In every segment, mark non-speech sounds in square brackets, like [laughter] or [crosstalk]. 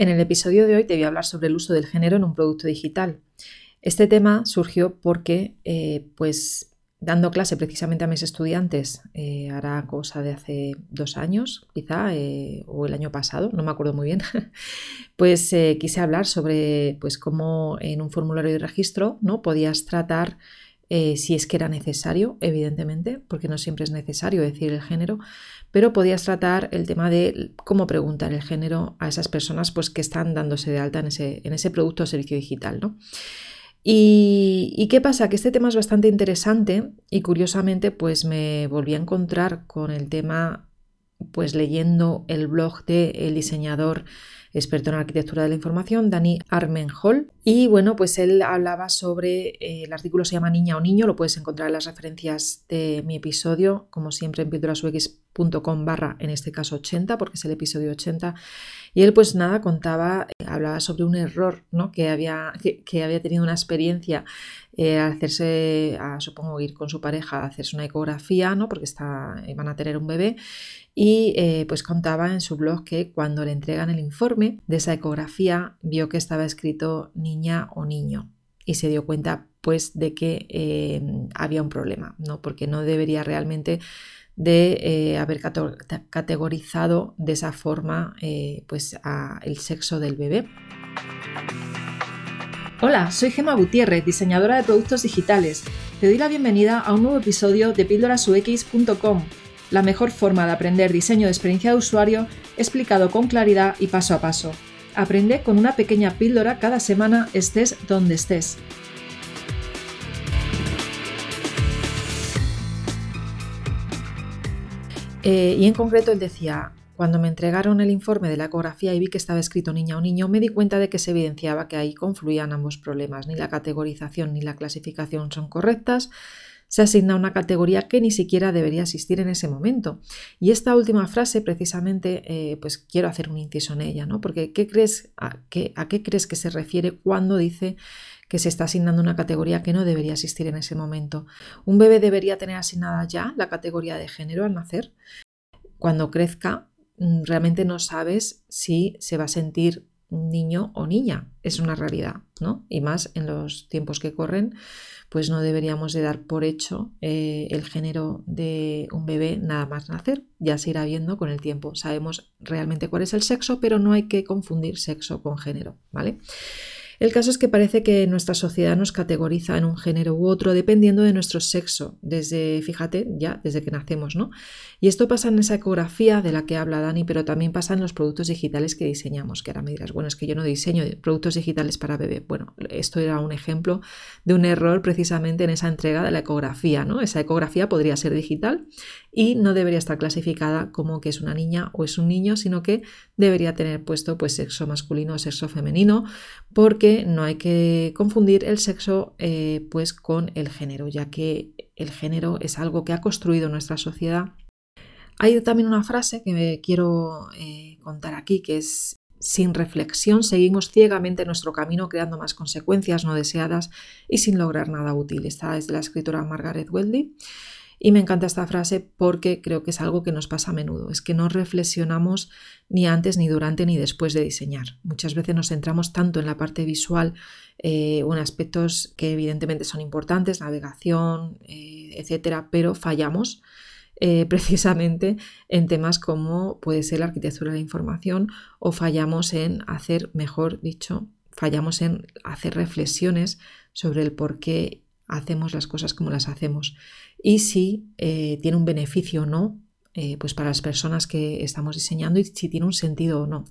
En el episodio de hoy te voy a hablar sobre el uso del género en un producto digital. Este tema surgió porque, eh, pues, dando clase precisamente a mis estudiantes, eh, hará cosa de hace dos años, quizá, eh, o el año pasado, no me acuerdo muy bien, [laughs] pues quise hablar sobre pues, cómo en un formulario de registro ¿no? podías tratar si es que era necesario, evidentemente, porque no siempre es necesario decir el género, pero podías tratar el tema de cómo preguntar el género a esas personas pues, que están dándose de alta en ese, en ese producto o servicio digital. ¿no? Y, qué pasa? Que este tema es bastante interesante y curiosamente pues me volví a encontrar con el tema pues leyendo el blog del diseñador experto en arquitectura de la información, Dani Armenhol. Y bueno, pues él hablaba sobre, eh, el artículo se llama Niña o Niño, lo puedes encontrar en las referencias de mi episodio, como siempre en pildorasux.com barra, en este caso 80, porque es el episodio 80. Y él pues nada, contaba, eh, hablaba sobre un error, ¿no? Que había, que, había tenido una experiencia eh, hacerse, supongo ir con su pareja a hacerse una ecografía, ¿no? Porque está, van a tener un bebé y eh, pues contaba en su blog que cuando le entregan el informe de esa ecografía vio que estaba escrito niña o niño y se dio cuenta pues de que eh, había un problema, ¿no? porque no debería realmente de eh, haber categorizado de esa forma pues el sexo del bebé. Hola, soy Gema Gutiérrez, diseñadora de productos digitales. Te doy la bienvenida a un nuevo episodio de píldorasux.com la mejor forma de aprender diseño de experiencia de usuario explicado con claridad y paso a paso. Aprende con una pequeña píldora cada semana estés donde estés. Eh, y en concreto él decía, cuando me entregaron el informe de la ecografía y vi que estaba escrito niña o niño, me di cuenta de que se evidenciaba que ahí confluían ambos problemas. Ni la categorización ni la clasificación son correctas, se asigna una categoría que ni siquiera debería existir en ese momento. Y esta última frase, precisamente, eh, pues quiero hacer un inciso en ella, ¿no? Porque ¿qué crees, a, qué, ¿a qué crees que se refiere cuando dice que se está asignando una categoría que no debería existir en ese momento? ¿Un bebé debería tener asignada ya la categoría de género al nacer? Cuando crezca, mm, realmente no sabes si se va a sentir niño o niña. Es una realidad, ¿no? Y más en los tiempos que corren, pues no deberíamos de dar por hecho eh, el género de un bebé nada más nacer. Ya se irá viendo con el tiempo. Sabemos realmente cuál es el sexo, pero no hay que confundir sexo con género, ¿vale? El caso es que parece que nuestra sociedad nos categoriza en un género u otro dependiendo de nuestro sexo, desde, fíjate, ya desde que nacemos, ¿no? Y esto pasa en esa ecografía de la que habla Dani, pero también pasa en los productos digitales que diseñamos, que ahora me dirás, bueno, es que yo no diseño productos digitales para bebé. Bueno, esto era un ejemplo de un error precisamente en esa entrega de la ecografía, ¿no? Esa ecografía podría ser digital y no debería estar clasificada como que es una niña o es un niño, sino que debería tener puesto pues sexo masculino o sexo femenino, porque no hay que confundir el sexo eh, pues con el género, ya que el género es algo que ha construido nuestra sociedad. Hay también una frase que quiero eh, contar aquí, que es sin reflexión seguimos ciegamente nuestro camino creando más consecuencias no deseadas y sin lograr nada útil. Esta es de la escritora Margaret Weldy. Y me encanta esta frase porque creo que es algo que nos pasa a menudo, es que no reflexionamos ni antes, ni durante, ni después de diseñar. Muchas veces nos centramos tanto en la parte visual eh, en aspectos que evidentemente son importantes, navegación, eh, etcétera, pero fallamos eh, [laughs] precisamente en temas como puede ser la arquitectura de la información o fallamos en hacer, mejor dicho, fallamos en hacer reflexiones sobre el por qué hacemos las cosas como las hacemos y si eh, tiene un beneficio o no eh, pues para las personas que estamos diseñando y si tiene un sentido o no.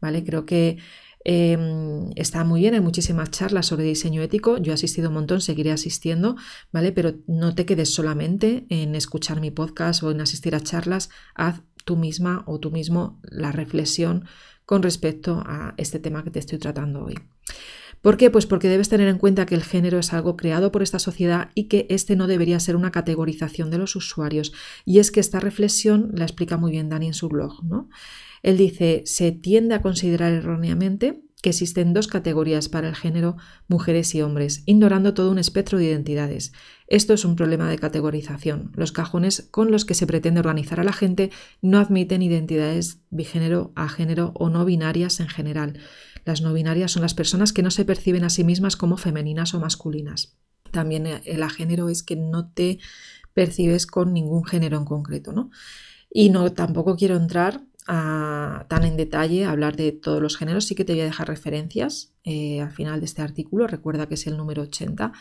¿vale? Creo que em, está muy bien, hay muchísimas charlas sobre diseño ético, yo he asistido un montón, seguiré asistiendo, ¿vale? Pero no te quedes solamente en escuchar mi podcast o en asistir a charlas, haz tú misma o tú mismo la reflexión con respecto a este tema que te estoy tratando hoy. ¿Por qué? Pues porque debes tener en cuenta que el género es algo creado por esta sociedad y que este no debería ser una categorización de los usuarios. Y es que esta reflexión la explica muy bien Dani en su blog. ¿no? Él dice, se tiende a considerar erróneamente que existen dos categorías para el género, mujeres y hombres, ignorando todo un espectro de identidades. Esto es un problema de categorización. Los cajones con los que se pretende organizar a la gente no admiten identidades bigénero, agénero o no binarias en general. Las no binarias son las personas que no se perciben a sí mismas como femeninas o masculinas. También el agénero es que no te percibes con ningún género en concreto, ¿no? Y no tampoco quiero entrar tan en detalle hablar de todos los géneros, sí que te voy a dejar referencias eh, al final de este artículo, recuerda que es el número 80.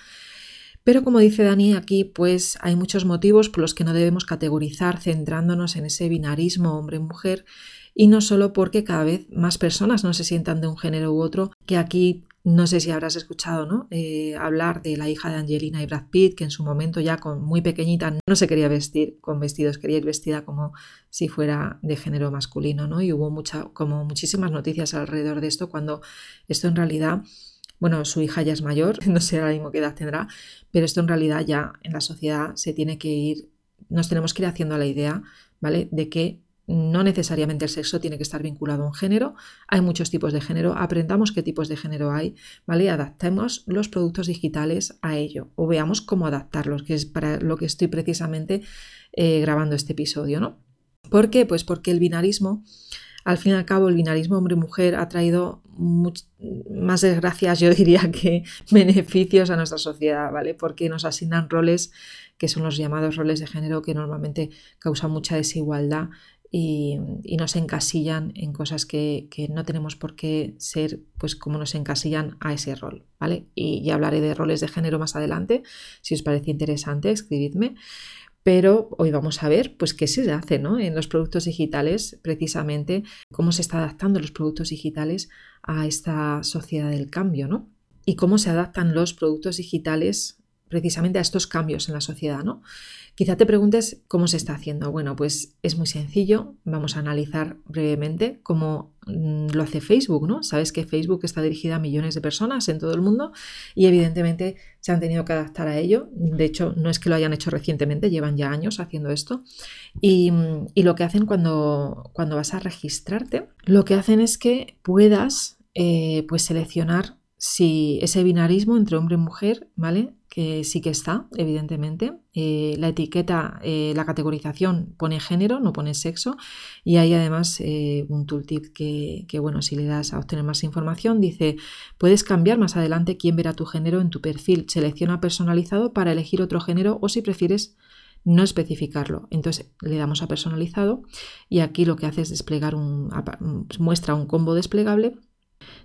Pero como dice Dani aquí, pues hay muchos motivos por los que no debemos categorizar centrándonos en ese binarismo hombre-mujer y no solo porque cada vez más personas no se sientan de un género u otro, que aquí no sé si habrás escuchado ¿no? Eh, hablar de la hija de Angelina y Brad Pitt, que en su momento ya con muy pequeñita no se quería vestir con vestidos, quería ir vestida como si fuera de género masculino, ¿no? Y hubo mucha, como muchísimas noticias alrededor de esto, cuando esto en realidad, bueno, su hija ya es mayor, [laughs] no sé ahora mismo qué edad tendrá, pero esto en realidad ya en la sociedad se tiene que ir, nos tenemos que ir haciendo la idea, ¿vale? De que no necesariamente el sexo tiene que estar vinculado a un género, hay muchos tipos de género, aprendamos qué tipos de género hay, ¿vale? Adaptemos los productos digitales a ello o veamos cómo adaptarlos, que es para lo que estoy precisamente eh, grabando este episodio, ¿no? ¿Por qué? Pues porque el binarismo, al fin y al cabo, el binarismo hombre-mujer ha traído más desgracias, yo [laughs] diría, que beneficios a nuestra sociedad, ¿vale? Porque nos asignan roles que son los llamados roles de género que normalmente causan mucha desigualdad y, nos encasillan en cosas que, no tenemos por qué ser pues como nos encasillan a ese rol, ¿vale? Y ya hablaré de roles de género más adelante, si os parece interesante, escribidme. Pero hoy vamos a ver pues qué se hace ¿no? en los productos digitales, precisamente cómo se está adaptando los productos digitales a esta sociedad del cambio, ¿no? Y cómo se adaptan los productos digitales precisamente a estos cambios en la sociedad, ¿no? Quizá te preguntes cómo se está haciendo. Bueno, pues es muy sencillo. Vamos a analizar brevemente cómo mm, lo hace Facebook, ¿no? Sabes que Facebook está dirigida a millones de personas en todo el mundo y evidentemente se han tenido que adaptar a ello. De hecho, no es que lo hayan hecho recientemente, llevan ya años haciendo esto. Y, mm, lo que hacen cuando, cuando vas a registrarte, lo que hacen es que puedas eh, pues seleccionar si ese binarismo entre hombre y mujer, ¿vale? que sí que está, evidentemente. Eh, la etiqueta, eh, la categorización pone género, no pone sexo. Y hay además eh, un tooltip que, que, bueno, si le das a obtener más información, dice, puedes cambiar más adelante quién verá tu género en tu perfil. Selecciona personalizado para elegir otro género o si prefieres no especificarlo. Entonces le damos a personalizado y aquí lo que hace es desplegar un, muestra un combo desplegable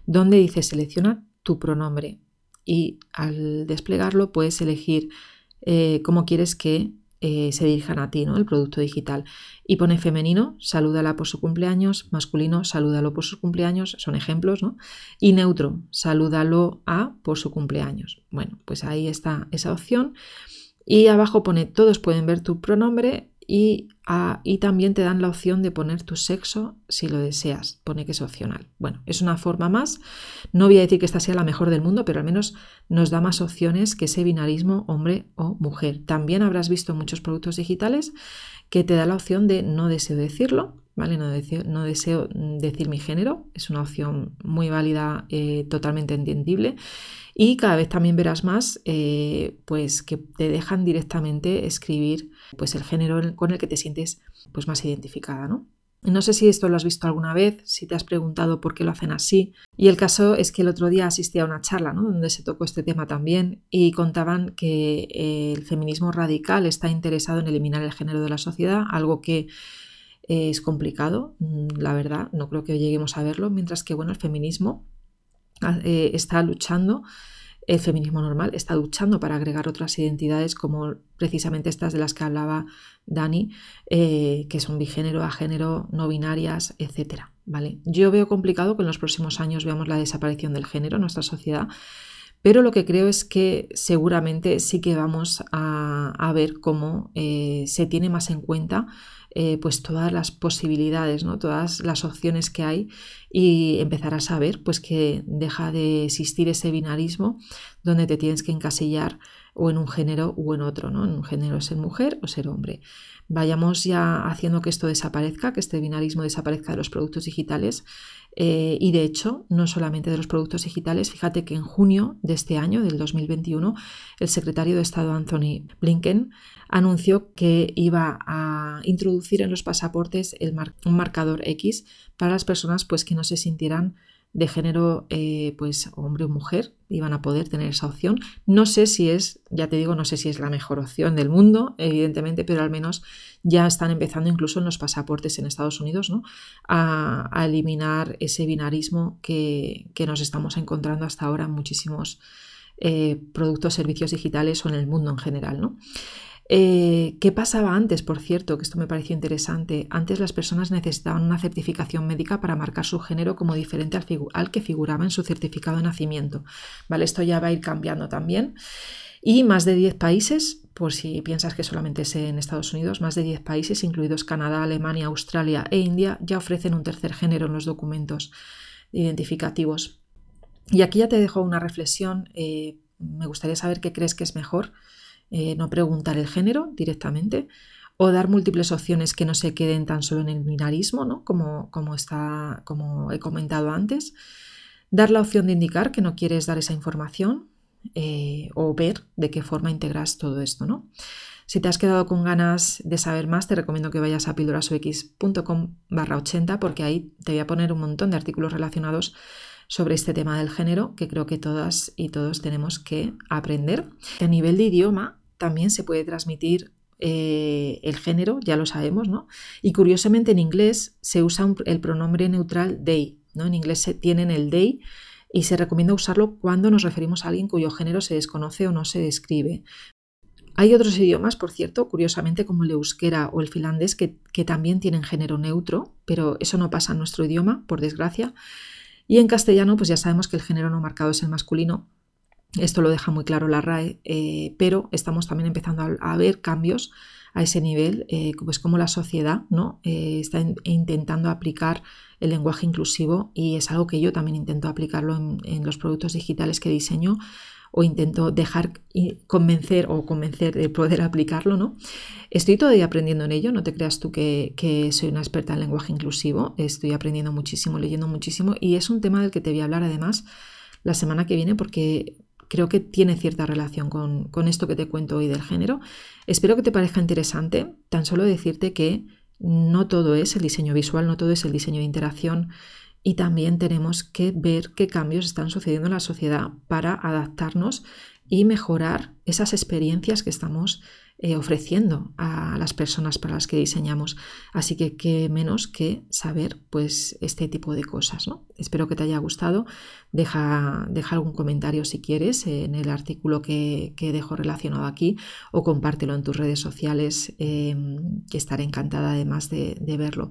donde dice selecciona tu pronombre y al desplegarlo puedes elegir eh, cómo quieres que eh, se dirijan a ti, ¿no? El producto digital. Y pone femenino, salúdala por su cumpleaños, masculino, salúdalo por su cumpleaños, son ejemplos, ¿no? Y neutro, salúdalo a por su cumpleaños. Bueno, pues ahí está esa opción. Y abajo pone todos pueden ver tu pronombre y, también te dan la opción de poner tu sexo si lo deseas. Pone que es opcional. Bueno, es una forma más. No voy a decir que esta sea la mejor del mundo, pero al menos nos da más opciones que ese binarismo hombre o mujer. También habrás visto muchos productos digitales que te da la opción de no deseo decirlo, ¿vale? No deseo, no deseo decir mi género. Es una opción muy válida, eh, totalmente entendible. Y cada vez también verás más eh, pues que te dejan directamente escribir pues el género con el que te sientes pues más identificada, ¿no? No sé si esto lo has visto alguna vez, si te has preguntado por qué lo hacen así. Y el caso es que el otro día asistí a una charla ¿no? donde se tocó este tema también y contaban que eh, el feminismo radical está interesado en eliminar el género de la sociedad, algo que eh, es complicado, mm, la verdad, no creo que lleguemos a verlo, mientras que bueno, el feminismo Ah, eh, está luchando, el feminismo normal está luchando para agregar otras identidades como precisamente estas de las que hablaba Dani, eh, que son bigénero, agénero, no binarias, etc. ¿vale? Yo veo complicado que en los próximos años veamos la desaparición del género en nuestra sociedad, pero lo que creo es que seguramente sí que vamos a, ver cómo eh, se tiene más en cuenta eh, pues todas las posibilidades, ¿no? todas las opciones que hay y empezar a saber pues que deja de existir ese binarismo donde te tienes que encasillar o en un género u en otro, ¿no? En un género ser mujer o ser hombre. Vayamos ya haciendo que esto desaparezca, que este binarismo desaparezca de los productos digitales. Eh, y de hecho, no solamente de los productos digitales, fíjate que en junio de este año, del 2021, el secretario de Estado Anthony Blinken anunció que iba a introducir en los pasaportes un marcador X para las personas pues, que no se sintieran de género eh, pues hombre o mujer iban a poder tener esa opción. No sé si es, ya te digo, no sé si es la mejor opción del mundo, evidentemente, pero al menos ya están empezando incluso en los pasaportes en Estados Unidos ¿no? a, eliminar ese binarismo que, nos estamos encontrando hasta ahora en muchísimos eh, productos, servicios digitales o en el mundo en general. ¿no? Eh, ¿Qué pasaba antes, por cierto? Que esto me pareció interesante. Antes las personas necesitaban una certificación médica para marcar su género como diferente al, que figuraba en su certificado de nacimiento. ¿Vale? Esto ya va a ir cambiando también. Y más de 10 países, por si piensas que solamente es en Estados Unidos, más de 10 países, incluidos Canadá, Alemania, Australia e India, ya ofrecen un tercer género en los documentos identificativos. Y aquí ya te dejo una reflexión. Eh, me gustaría saber qué crees que es mejor eh, no preguntar el género directamente, o dar múltiples opciones que no se queden tan solo en el binarismo, ¿no? como, como, está, como he comentado antes. Dar la opción de indicar que no quieres dar esa información eh, o ver de qué forma integras todo esto. ¿no? Si te has quedado con ganas de saber más, te recomiendo que vayas a pildorasux.com barra 80 porque ahí te voy a poner un montón de artículos relacionados sobre este tema del género que creo que todas y todos tenemos que aprender. A nivel de idioma también se puede transmitir eh, el género, ya lo sabemos, ¿no? Y curiosamente en inglés se usa el pronombre neutral they, ¿no? En inglés se tienen el they y se recomienda usarlo cuando nos referimos a alguien cuyo género se desconoce o no se describe. Hay otros idiomas, por cierto, curiosamente como el euskera o el finlandés, que, que también tienen género neutro, pero eso no pasa en nuestro idioma, por desgracia. Y en castellano, pues ya sabemos que el género no marcado es el masculino. Esto lo deja muy claro la RAE, eh, pero estamos también empezando a, ver cambios a ese nivel, pues como la sociedad ¿no? Eh, está intentando aplicar el lenguaje inclusivo y es algo que yo también intento aplicarlo en, los productos digitales que diseño o intento dejar convencer o convencer de poder aplicarlo, ¿no? Estoy todavía aprendiendo en ello, no te creas tú que, soy una experta en lenguaje inclusivo, estoy aprendiendo muchísimo, leyendo muchísimo y es un tema del que te voy a hablar además la semana que viene porque creo que tiene cierta relación con, con esto que te cuento hoy del género. Espero que te parezca interesante, tan solo decirte que no todo es el diseño visual, no todo es el diseño de interacción, y también tenemos que ver qué cambios están sucediendo en la sociedad para adaptarnos y mejorar esas experiencias que estamos eh, ofreciendo a las personas para las que diseñamos. Así que qué menos que saber pues este tipo de cosas. ¿no? Espero que te haya gustado. Deja, deja algún comentario si quieres en el artículo que, dejo relacionado aquí o compártelo en tus redes sociales eh, que estaré encantada además de verlo.